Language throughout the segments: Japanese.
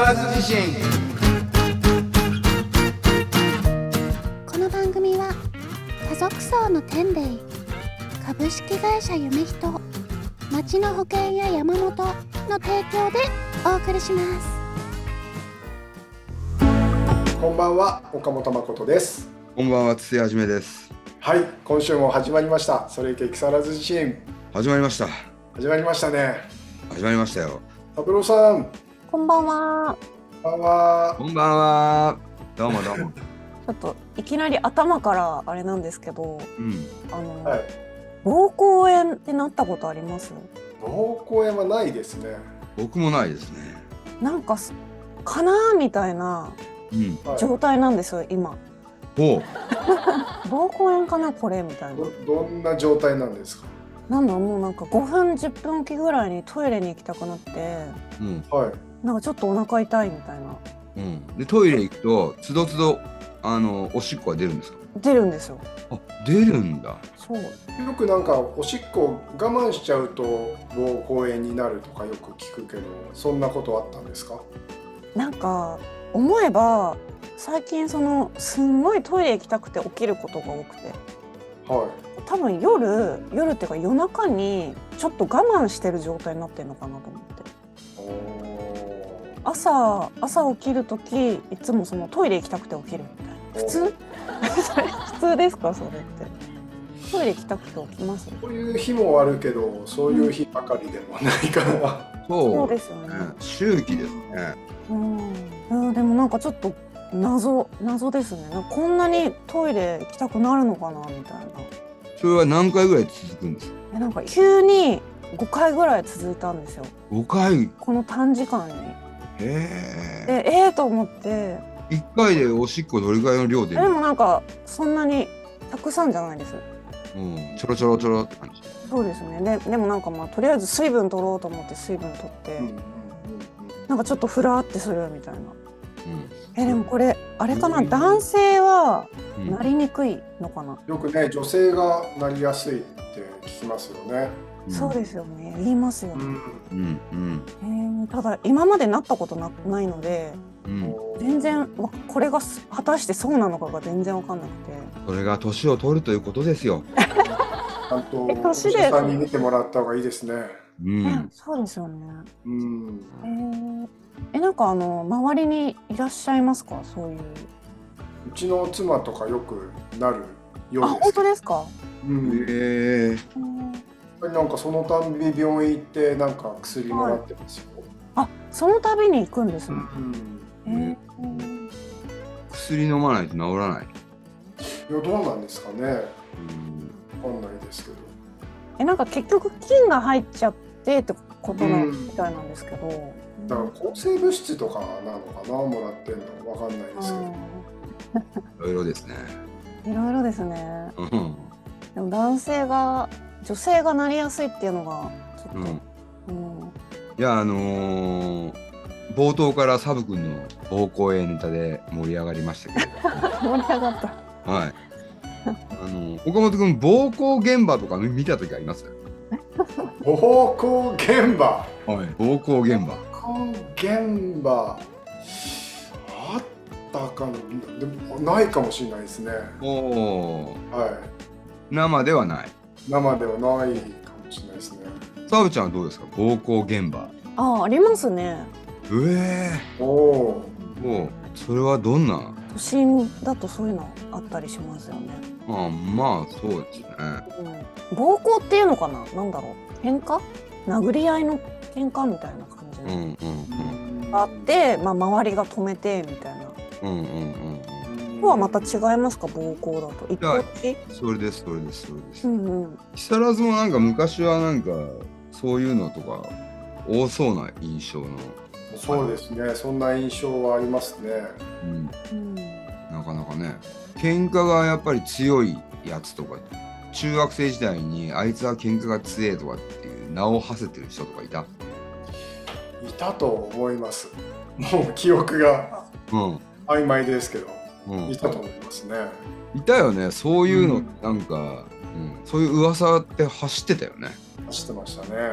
更津地震。この番組は家族層の天霊株式会社夢人町の保険や山本の提供でお送りします。こんばんは岡本誠です。こんばんは土屋はじめです。はい今週も始まりました。それいけ木更津地震。始まりました。始まりましたね。始まりましたよ。三郎さんこんばんは。こんばんは。こんばんは。どうもどうも。ちょっといきなり頭からあれなんですけど、うん。あの、はい。膀胱炎ってなったことあります？膀胱炎はないですね。僕もないですね。なんかすかなーみたいな状態なんですよ今。ほ 膀胱炎かなこれみたいな。どどんな状態なんですか？なんだもうなんか5分10分おきぐらいにトイレに行きたくなって、ううん。はいなんかちょっとお腹痛いみたいな。うん。でトイレ行くとつどつどあのおしっこが出るんですか？出るんですよ。あ出るんだ。そう。よくなんかおしっこ我慢しちゃうと膀胱炎になるとかよく聞くけどそんなことあったんですか？なんか思えば最近そのすんごいトイレ行きたくて起きることが多くて。は多分夜夜っていうか夜中にちょっと我慢してる状態になってるのかなと思って朝朝起きる時いつもそのトイレ行きたくて起きるみたいな。普通？普通ですかそれって。トイレ行きたくて起きます？ーそういう日もあるけどそういう日ばかりでもないかなそう。そうですよね。ね周期ですね。うん。うんでもなんかちょっと謎謎ですね。こんなにトイレ行きたくなるのかなみたいな。それは何回ぐらい続くんですか？えなんか急に5回ぐらい続いたんですよ。5回。この短時間に。へえでええー、と思って。1回でおしっこどれぐらいの量出でるもなんかそんなにたくさんじゃないです。うん。ちょろちょろちょろって感じ。そうですね。ででもなんかまあとりあえず水分取ろうと思って水分取って、うんうんうんなんかちょっとふらーってするみたいな。うん。えでもこれあれかな？男性はうんなりにくいのかな？よくね女性がなりやすいって聞きますよねそうですよね。言いますよね。うんうんうんえーただ今までなったことなないのでうん全然わこれがす果たしてそうなのかが全然わかんなくて。それが年を取るということですよちゃんと年で者さんに見てもらった方がいいですね。うんえそうですよね。うん。えーえなんかあの周りにいらっしゃいますか？そういう。うちの妻とかよくなるよあうです。本当ですか？うん。へえうんなんかそのたんび病院行ってなんか薬もらってますよ。あその度に行くんですうね。ん。えー薬飲まないと治らないいやどうなんですかね。わかんないですけど。えなんか結局菌が入っちゃってってことなうんみたいなんですけど。だから抗生物質とかなのかなもらってんのわかんないですけど。いろいろですねうんいろいろですね。うんでも男性が女性がなりやすいっていうのがちょっうんと。うんいやあのー冒頭からサブ君の膀胱炎ネタで盛り上がりましたけど 盛り上がった。はいあの岡本君膀胱現場とか見た時あります？膀胱現場？はい膀胱現場膀胱現場。あったかな。でもないかもしれないですね。おおはい。生ではない生ではないかもしれないですね。サブちゃんはどうですか？膀胱現場。あありますね。うえ。おおー。もう。それはどんな？都心だとそういうのあったりしますよね。あまあそうですね。うん、暴行っていうのかな？なんだろう。喧嘩？殴り合いの喧嘩みたいな感じうんのうんー。があって、まあ、周りが止めてみたいな。うんうんうんうんとはまた違いますか？暴行だと。一方的？それですそれですそれです、うんうん。木更津もなんか昔はなんかそういうのとか多そうな印象の、そうですね。そんな印象はありますね。うん、うんなかなかね。喧嘩がやっぱり強いやつとか中学生時代にあいつは喧嘩が強えとかっていう名を馳せてる人とかいた？いたと思います。もう記憶がうん。曖昧ですけど、うんいたと思いますね。いたよね。そういうのうん。なんか、うん。そういう噂って走ってたよね、走ってましたね。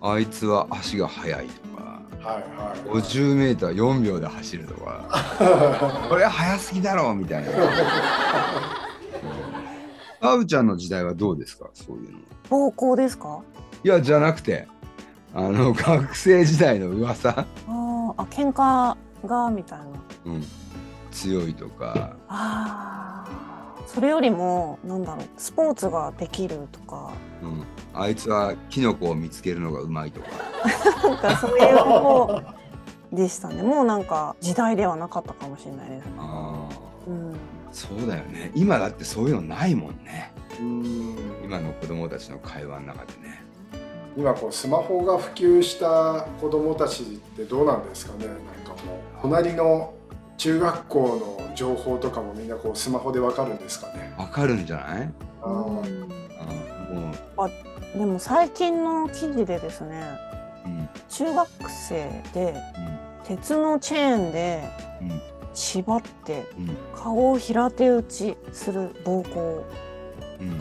あいつは足が速いとか。はいはい。50メーター4秒で走るとか。これは速すぎだろみたいな。あぶちゃんの時代はどうですか？そういうの。暴行ですか？いやじゃなくてあの学生時代の噂、あーあ喧嘩がみたいな。うん、強いとか。あーそれよりもなんだろうスポーツができるとかうん、あいつはキノコを見つけるのがうまいとか。なんかそういう方でしたねもうなんか時代ではなかったかもしれないです、ああ、うん、そうだよね。今だってそういうのないもんね。うん今の子供たちの会話の中でね。今こうスマホが普及した子どもたちってどうなんですかねなんかもう隣の中学校の情報とかもみんなこうスマホでわかるんですかね？わかるんじゃない？あー。あーもう、でも最近の記事でですねうん、中学生で鉄のチェーンでうん、縛ってうん、うん、顔を平手打ちする暴行うん、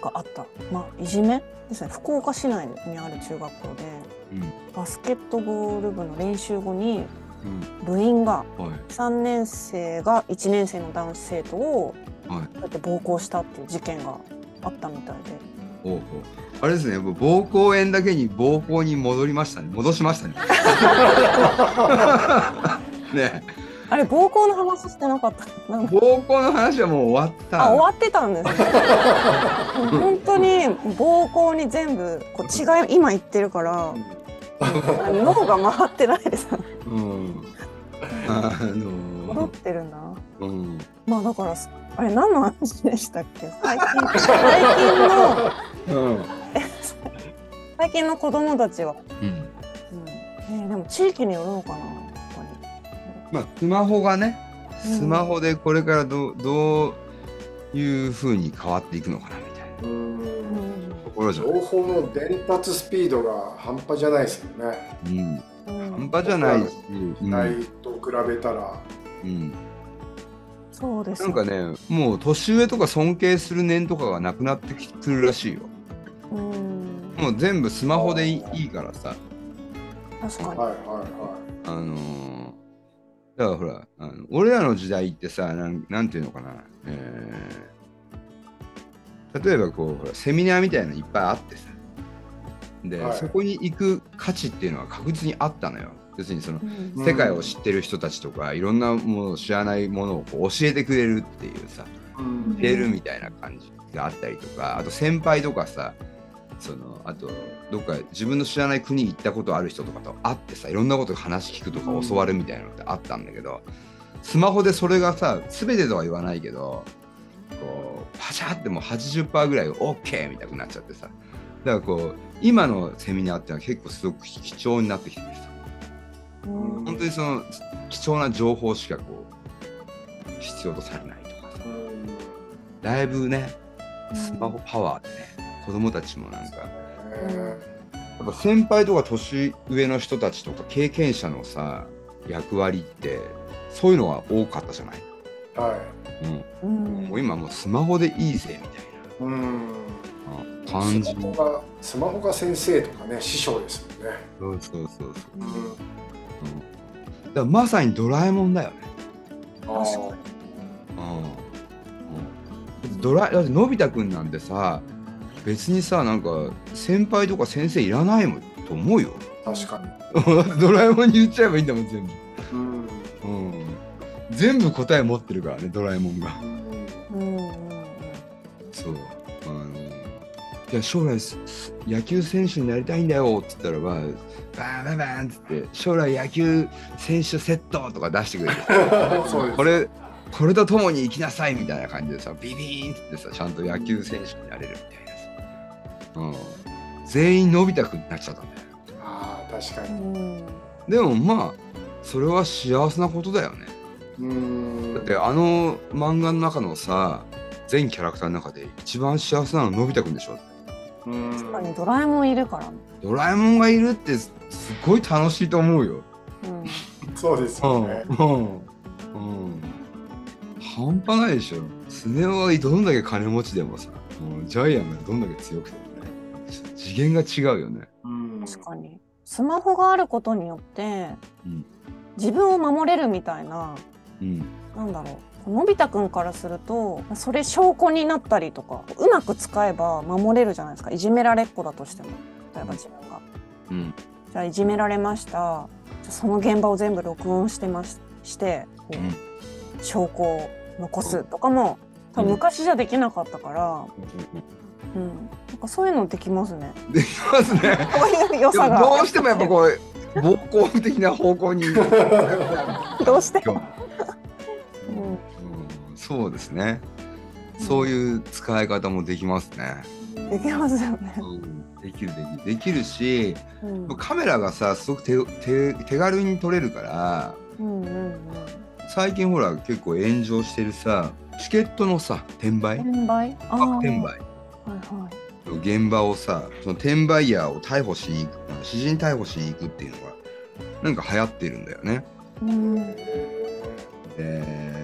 があった。まあいじめですね。福岡市内にある中学校でうん、バスケットボール部の練習後にうん、部員がはい、3年生が1年生の男子生徒をはい。こうやって暴行したっていう事件があったみたいでおうあれですね、もう膀胱炎だけに膀胱に戻りましたね。戻しましたね。ね、あれ暴行の話してなかった？なんか膀胱の話はもう終わった。あ終わってたんですね本当に暴行に全部こう違い今言ってるから脳が回ってないですうん。あ戻のってるなうん。まあだからあれ何の話でしたっけ？最 近最近のうん。最近の子供たちは、うん。うんね、でも地域によるのかなやっぱまあ、スマホがね、うんスマホでこれからどうどういうふうに変わっていくのかなみたいなうん。情報の伝達スピードが半端じゃないですよね。うん。うん。半端じゃないし、うんないと比べたら。うん、そうです。なんかね、もう年上とか尊敬する年とかがなくなってくるらしいよ。うん。もう全部スマホでいいいいからさ。確かに、はいはいはあのーだからほら、あの俺らの時代ってさ、なんなんていうのかな、えー例えばこうほら、セミナーみたいなのいっぱいあってさ、で、はいそこに行く価値っていうのは確実にあったのよ。要するにその、世界を知ってる人たちとか、いろんなものを知らないものをこう教えてくれるっていうさ、い。うん教えるみたいな感じがあったりとか、あと先輩とかさ、そのあとどっか自分の知らない国に行ったことある人とかと会ってさいろんなこと話聞くとかうん教わるみたいなのってあったんだけど、スマホでそれがさ全てとは言わないけどこうパシャってもう80%ぐらいが OK みたいになっちゃってさだからこう今のセミナーってのは結構すごく貴重になってきててさうん。本当にその貴重な情報しかこう必要とされないとかさ。うん。だいぶねスマホパワーでね子供たちもなんかえやっぱ先輩とか年上の人たちとか経験者のさ役割ってそういうのが多かったじゃない、ーはい。うん。うん。もう今もうスマホでいいぜみたいうん。な感じ。スマホがスマホが先生とかね師匠ですもんね。そうそうそうそう、うん。うん、だからまさにドラえもんだよね、あ確かー。うん。うん、ドラだってのび太くんなんてさ別にさなんか先輩とか先生いらないもんと思うよ。確かに。ドラえもんに言っちゃえばいいんだもん全部。うん。うん。全部答え持ってるからねドラえもんが。うんうんうん。そうあのいや将来野球選手になりたいんだよって言ったらばバーンバンバンっつって将来野球選手セットとか出してくれる。これこれとともに生きなさいみたいな感じでさビビーンってさちゃんと野球選手になれるみたいなさ、うん、全員のび太くんになっちゃったんだよ。ああ確かうに。ん。でもまあそれは幸せなことだよね。うん。だってあの漫画の中のさ全キャラクターの中で一番幸せなののび太くんでしょ？うん確かにドラえもんいるからねドラえもんがいるってすすごい楽しいと思うよ。うんそうですうん。よね。うん。うん。半端ないでしょ。スネ夫はどんだけ金持ちでもさ、うんジャイアンがどんだけ強くてもね、次元が違うよね。うん確かにスマホがあることによって、うん自分を守れるみたいなうんなんだろうのび太くんからするとそれ証拠になったりとかうまく使えば守れるじゃないですか。いじめられっ子だとしても。例えば自分が。うん。じゃあいじめられました。じゃあその現場を全部録音してまししてこううん。証拠を残すとかも多分昔じゃできなかったから、うん、なんかそういうのできますね。できますね。こういう良さが。どうしてもやっぱこう暴行的な方向に。どうして？そうですね。そういう使い方もできますね。できますよね。できるできるできるし、うんカメラがさすごく手手手軽に撮れるから、うんうんうん。最近ほら結構炎上してるさチケットのさ転売、転売？あ転売はいはい。現場をさその転売ヤーを逮捕しに行く詩人逮捕しに行くっていうのがなんか流行ってるんだよね。うんで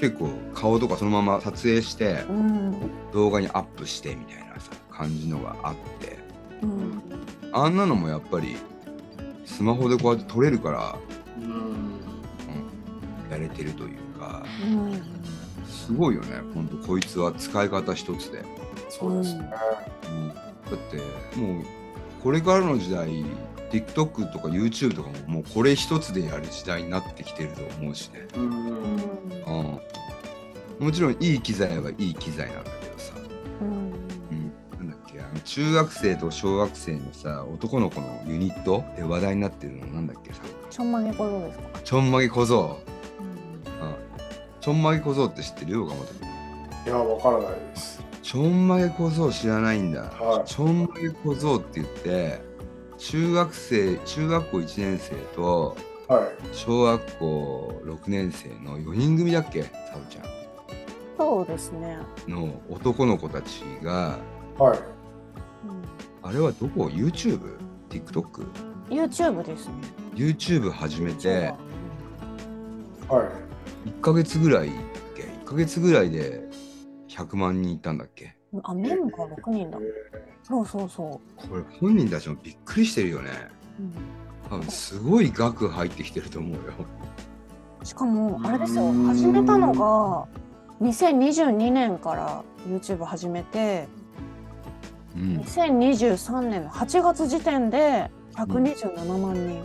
結構顔とかそのまま撮影してうん。動画にアップしてみたいなさ感じのがあって。うん。あんなのもやっぱりスマホでこうやって撮れるからうん。やれてるというか。うん。すごいよね。ほんとこいつは使い方一つで、そうですね。うん。だってもうこれからの時代 TikTok とか YouTube とかももうこれ一つでやる時代になってきてると思うしね、うん。うん、もちろんいい機材はいい機材なんだけどさ、うん。うん、なんだっけあの中学生と小学生のさ男の子のユニットで話題になってるのなんだっけさ。ちょんまげ小僧ですか？ちょんまげ小僧、うん。うん、ちょんまげ小僧って知ってる？よ岡本君。いや、わからないです。ちょんまげ小僧知らないんだ、はい。ちょんまげ小僧って言って中学生中学校1年生とはい。小学校6年生の4人組だっけ？サブちゃそうですね。んの男の子たちがはい。あれはどこ ?YouTube?TikTok? YouTube ですね。YouTube 始めてはい。1ヶ月ぐらいだっけ？1ヶ月ぐらいで100万人いったんだっけ？あメンバー六人だ。そうそうそこれ本人たちもびっくりしてるよね。う。うん。多分すごい額入ってきてると思うよ。しかもあれですよ。始めたのが2022年から YouTube 始めてうん。2023年の8月時点で127万人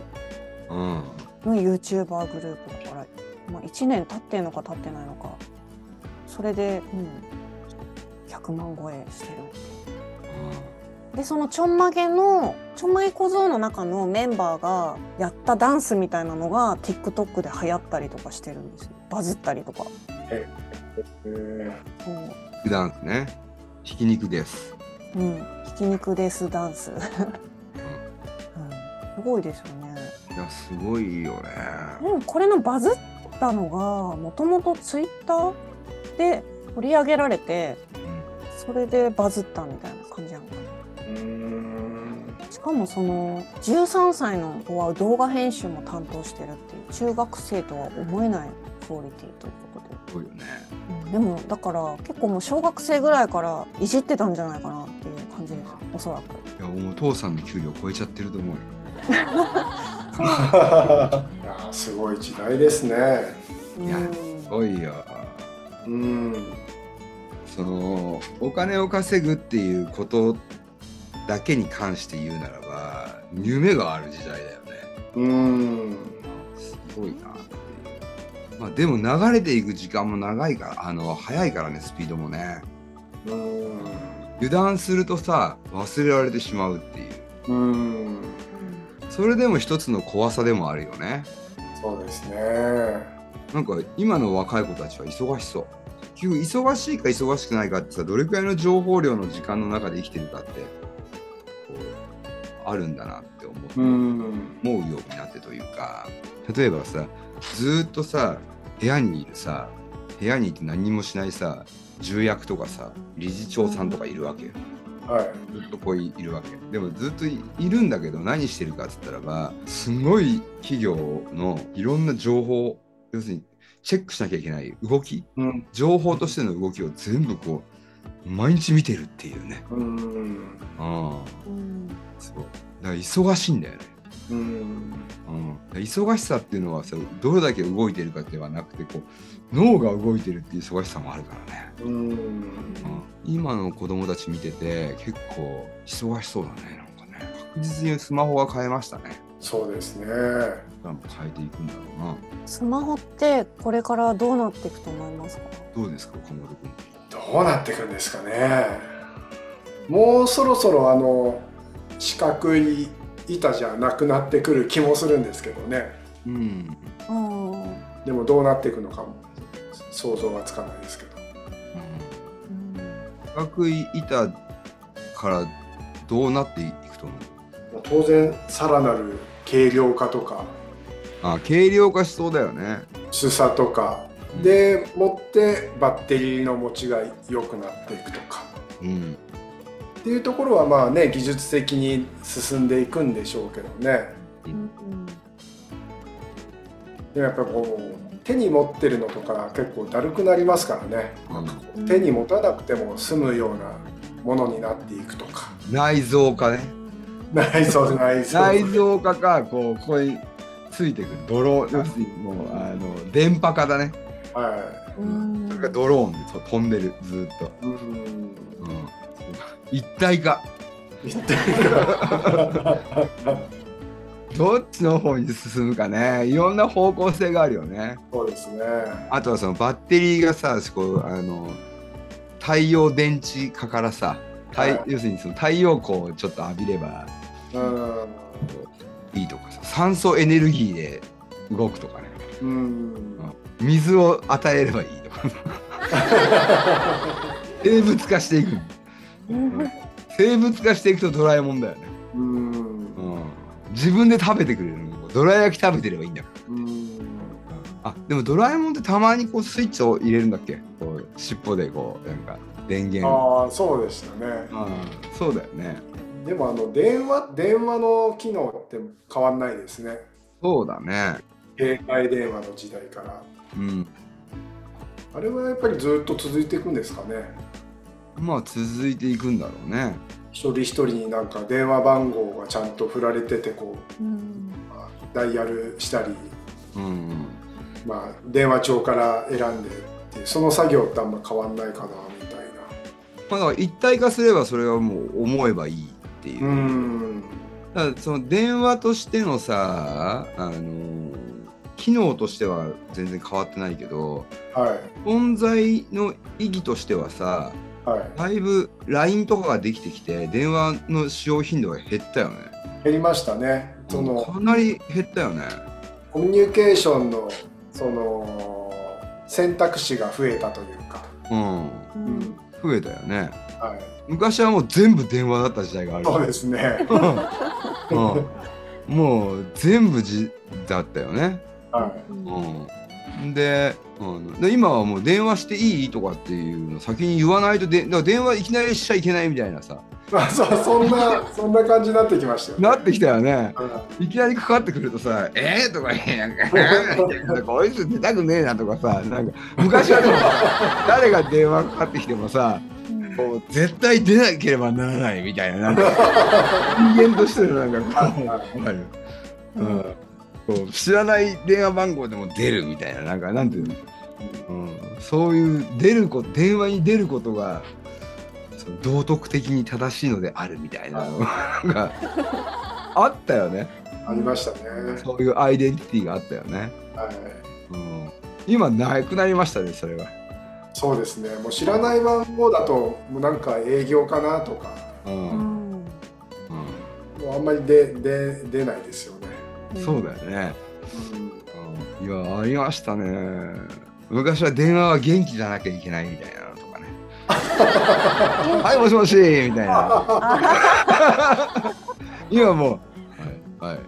うん。の YouTuber グループだから、まあ、1年経ってんのか経ってないのか。それで、うん、100万超えしてる。でそのちょんまげのちょんまげ小僧の中のメンバーがやったダンスみたいなのが TikTok で流行ったりとかしてるんですよ。バズったりとか。えーそう。普段ね。ひき肉です。うん、ひき肉ですダンス、うん、すごいですよね。いやすごいよね。でもこれのバズったのがもともとツイッターで取り上げられてそれでバズったみたいな感じなのか。なうーんしかもその13歳の子は動画編集も担当してるっていう中学生とは思えないクオリティということで、ね。うんでもだから結構もう小学生ぐらいからいじってたんじゃないかなっていう感じですおそらく。いやもうお父さんの給料超えちゃってると思うよ。いやーすごい時代ですね。いやうんすごいよ。うん。そのお金を稼ぐっていうことだけに関して言うならば夢がある時代だよねうん。すごいなっていうまあでも流れていく時間も長いからあの早いからねスピードもねうん。油断するとさ忘れられてしまうっていううん。それでも一つの怖さでもあるよねそうですね。なんか今の若い子たちは忙しそう結局忙しいか忙しくないかってさどれくらいの情報量の時間の中で生きてるかってあるんだなって思う,、うん。思うようになってというか例えばさずーっとさ部屋にいるさ部屋にいて何もしないさ重役とかさ理事長さんとかいるわけよはい。ずっとこういるわけでもずっといいるんだけど何してるかっつったらばすごい企業のいろんな情報要するにチェックしなきゃいけない動きうん。情報としての動きを全部こう毎日見てるっていうね。うん。ああうんそう。だから忙しいんだよね。うん。うん、忙しさっていうのはさどれだけ動いてるかではなくてこう脳が動いてるっていう忙しさもあるからね、うん。うん、今の子供たち見てて結構忙しそうだねなんかね。確実にスマホが変えましたねそうですね。変えていくんだろうな。スマホってこれからどうなっていくと思いますか？どうですか岡本君。どうなっていくんですかね。もうそろそろあの四角い板じゃなくなってくる気もするんですけどね。うん、うんでもどうなっていくのかも想像はつかないですけど。四角い板からどうなっていくと思う当然さらなる軽量化とか。あ軽量化しそうだよね。薄さとか。でもってバッテリーの持ちが良くなっていくとか。うん。っていうところはまあね技術的に進んでいくんでしょうけどね。うん。でもやっぱこう手に持ってるのとか結構だるくなりますからね。うん。手に持たなくても済むようなものになっていくとか。内臓化ね内臓内臓内臓化かこうここについてくる。ドローン要するにもうあの電波化だね。はうんそれがドローンで飛んでるずーっと、いうん。うん、一体化。言ってどっちの方に進むかね。いろんな方向性があるよね。そうですね。あとはそのバッテリーがさこうあの太陽電池化からさ太はい。要するにその太陽光をちょっと浴びればうんいいとかさ酸素エネルギーで動くとかね。うん。水を与えればいいとか 生物化していくうん生物化していくとドラえもんだよね、うん。うん、自分で食べてくれる。のどら焼き食べてればいいんだ。あでもドラえもんってたまにこうスイッチを入れるんだっけ？こう尻尾でこうなんか電源。ああそうでしたね。ああそうだよねでもあの電話電話の機能って変わんないですね。そうだね。携帯電話の時代から。うん。あれはやっぱりずっと続いていくんですかね。まあ続いていくんだろうね。一人一人になんか電話番号がちゃんと振られててこううん。ダイヤルしたり、うんうん。まあ、電話帳から選んでっていうその作業ってあんま変わんないかなみたいまあだから一体化すればそれはもう思えばいいっていう、なうん。だからその電話としてのさあの機能としては全然変わってないけどはい。存在の意義としてはさはい。だいぶ LINE とかができてきて電話の使用頻度が減ったよね。減りましたね。そのかなり減ったよね。コミュニケーションのその選択肢が増えたというか、うん。うん。増えたよね。はい、昔はもう全部電話だった時代がある。そうですね。うん。もう全部じだったよね。はうん、で,、うん、で今はもう電話していいとかっていうの先に言わないとでだ電話いきなりしちゃいけないみたいなさ。い、まあそそんな そんな感じになってきましたよね。なってきたよね。はい。きなりかかってくるとさ「えー?」とか言えなんか「こいつ出たくねえな」とかさなんか昔はでも誰が電話かかってきてもさこう絶対出なければならないみたいななんか人間としてのなんかこうわかるうん。こう知らない電話番号でも出るみたいななんかなんていうの、うん、そういう出ること電話に出ることが道徳的に正しいのであるみたいなのがあったよね。ありましたね、そういうアイデンティティがあったよね、はい、うん、今なくなりましたねそれは、そうですね。もう知らない番号だともうなんか営業かなとか。うん。うん。うんもうあんまり出出出ないですよね、そうだよね、うん。うん、いやありましたね。昔は電話は元気じゃなきゃいけないみたいなのとかね。はいもしもしみたいな。今もうはいは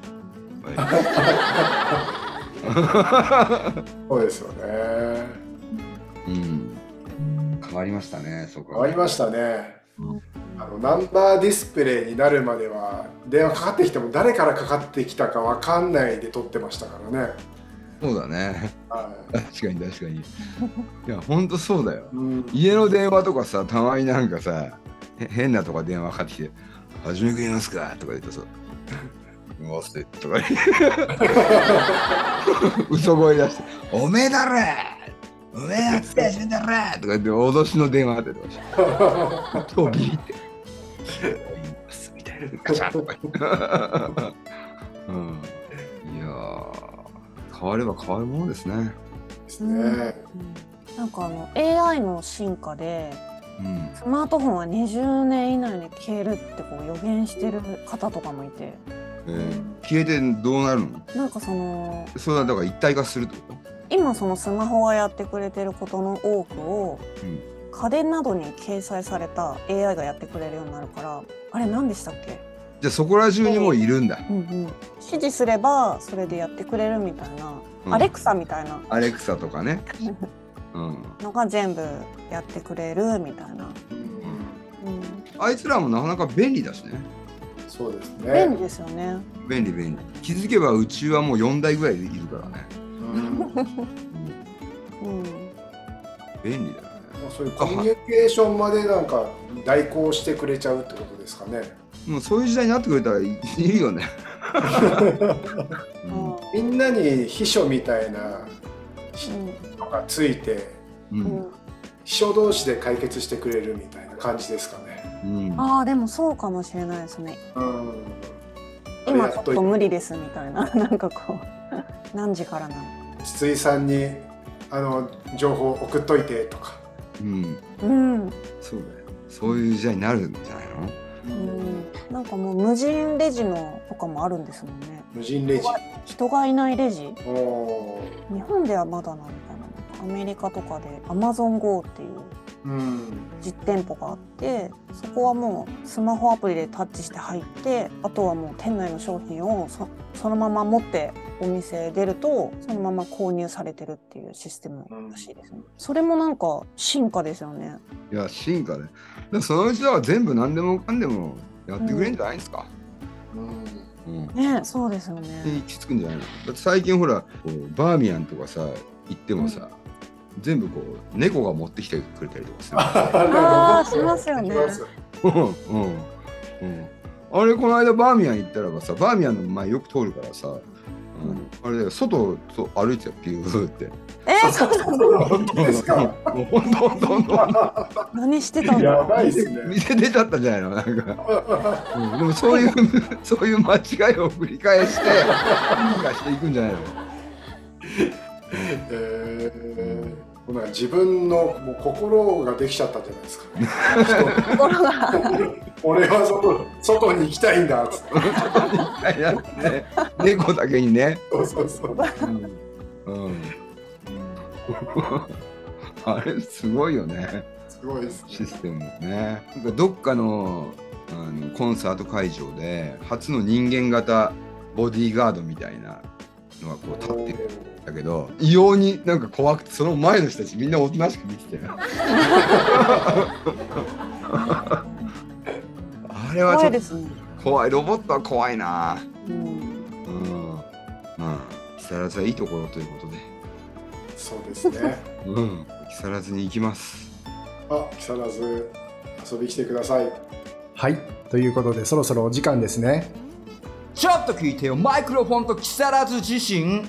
そうですよね。いうん変わりましたねそこ変わりましたね。うん。あのナンバーディスプレイになるまでは電話かかってきても誰からかかってきたかわかんないで撮ってましたからね、そうだね。は確かに確かに。いやほんとそうだよ。いうん、家の電話とかさたまになんかさへ変なとこ電話かかってきて「初めくれますか?」とか言うとさ忘れとか嘘声出して「おめえだろおめえやってやしめだろ!」とか言って脅しの電話が出てました。超ビビって「言います」みたいなガチャッと。かうん、いやー変われば変わるものですね。ですね。なんかあの AI の進化でうん。スマートフォンは20年以内に消えるってこう予言してる方とかもいて。えー消えてどうなるの？なんかそのそれはだから一体化するってこ今そのスマホがやってくれてることの多くを、うん。家電などに掲載された AI がやってくれるようになるからあれ何でしたっけ、とじゃあそこら中にもういるんだ、うんうん、指示すればそれでやってくれるみたいな、うん。アレクサみたいな。アレクサとかね、うん、のが全部やってくれるみたいな、うんうん、あいつらもなかなか便利だしね。そうです便利ね。ですよね。便利便利。気づけばうちはもう4台ぐらいいるからね、便利だよねそういうコミュニケーションまでなんか代行してくれちゃうってことですかね。もうそういう時代になってくれたらいいいよね、うんみんなに秘書みたいなのがついてううんん秘書同士で解決してくれるみたいな感じですかね。うんああでもそうかもしれないですね。うん。今ちょっと無理ですみたいななんかこう何時からなの。筒井さんにあの情報送っといてとか。うん、うんそうだよそういう時代になるんじゃないの？うん、なんかもう無人レジのとかもあるんですもんね。無人レジ。人がいないレジ？おー日本ではまだなのかなアメリカとかで AmazonGo っていううん。実店舗があってそこはもうスマホアプリでタッチして入ってあとはもう店内の商品をそそのまま持ってお店出るとそのまま購入されてるっていうシステムらしいですね。それもなんか進化ですよね。いや進化ねだからそのうちだから全部何でもかんでもやってくれるんじゃないですか、うん。うんねそうですよでね。行き着くんじゃないのだって最近ほらバーミヤンとかさ行ってもさ、全部こう猫が持ってきてくれたりとかする。あーしますよねしますうんうんうん。あれこの間バーミヤン行ったらばさバーミヤンの前よく通るからさ、うんあれだよ外を歩いてたよピューって。えー、そうなの本当ですか？もうほんとほんとほんと何してたんだやばいですね。店出ちゃったんじゃないのなんか、うん、でもそういうそういう間違いを繰り返して進化していくんじゃないの。えー、ほな自分のもう心ができちゃったんじゃないですか。心が。俺は外外に行きたいんだっつって。いやね猫だけにね、そうそうそう。うん。うん、あれすごいよね。すごいですね。システムね。なんかどっかのあのコンサート会場で初の人間型ボディーガードみたいなのがこう立ってるんだけど異様になんか怖くてその前の人たちみんなおとなしく見てたよ。あれはちょっと怖いですね。怖い。ロボットは怖いな。うん。うん。まあ木更津はいいところということで。そうですね。うん。木更津に行きます。あ、木更津遊び来てください。はい。ということで、そろそろお時間ですね。ちょっと聞いてよ。マイクロフォンと木更津自身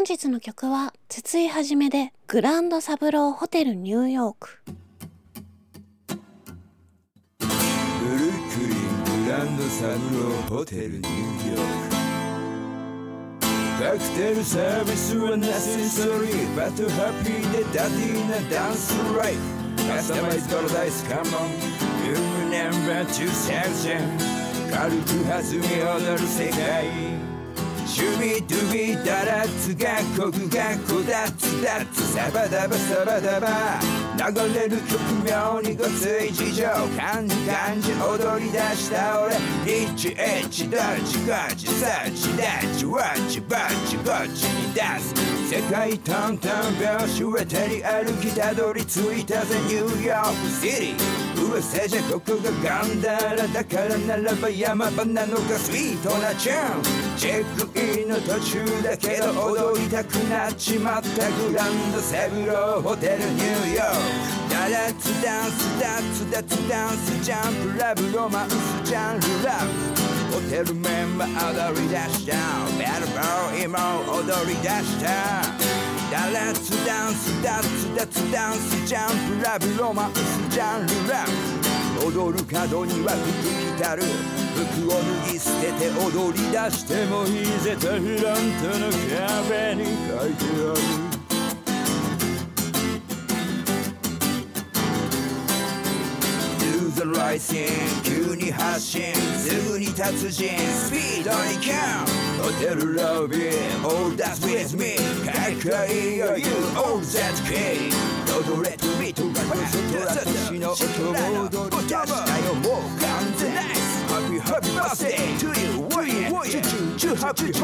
本日の曲は筒井はじめでグランドサブローホテルニューヨーク。ブルックリングランドサブローホテルニューヨーク。カクテルサービスはナセサリーバトハッピーでダディーなダンスライフ。カスタマイズパラダイスカモン。ルームナンバー2000軽く弾み踊る世界。シュビドゥビダラツがコクがこだつだつサバダバサバダバ。流れる曲妙にごつい事情感じ感じ踊り出した俺。リッチエッチドッチゴチサッチダッチワッチバッチゴチに出す。世界トントン拍子へ手に歩きたどり着いたぜ。ニューヨークシティ。噂じゃここがガンダラだからならば山場なのかスイートなチャンチェックインの途中だけど踊りたくなっちまったグランドセブローホテルニューヨークダラッツダンスダッツダッツダンスジャンプラブロマンスジャンルラブホテルメンバー踊り出したベルボーイも踊り出したダラッツダンスダッツダッツダンスジャンプラブロマ。ンスジャンルラブ。踊る角には服着たる服を脱ぎ捨てて踊り出してもいいぜテフラントの壁に書いてある。Do the right thing 急に発進すぐに達人。スピードにキャンホテルロビー All that's with me. かっこいいよ You all 踊れとビートがら年の音を踊り出したよもう完全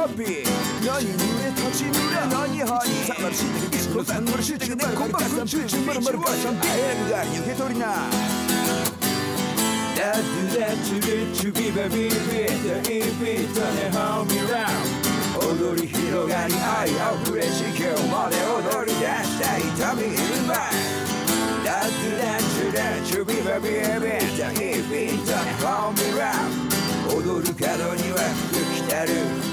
ッピー何にね立ち見だ何ハニー探していつのさんのしゅうてくねコンパクトチュチューション早くが受け取りなだってだちゅるちゅビバビビだいびたねハミラウ踊り広がり愛あふれ地球まで踊り出したい痛みいるまだってだちゅだちゅビバビビだいびたねハミラウ踊る角には服着たる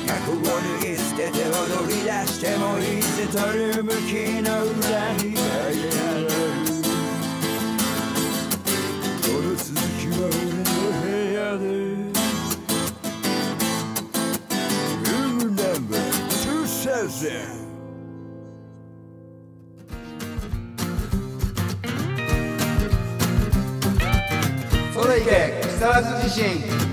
過去を脱ぎ捨てて踊り出してもいいぜ取る向きの裏に書いてあるそれいけ木更津地震。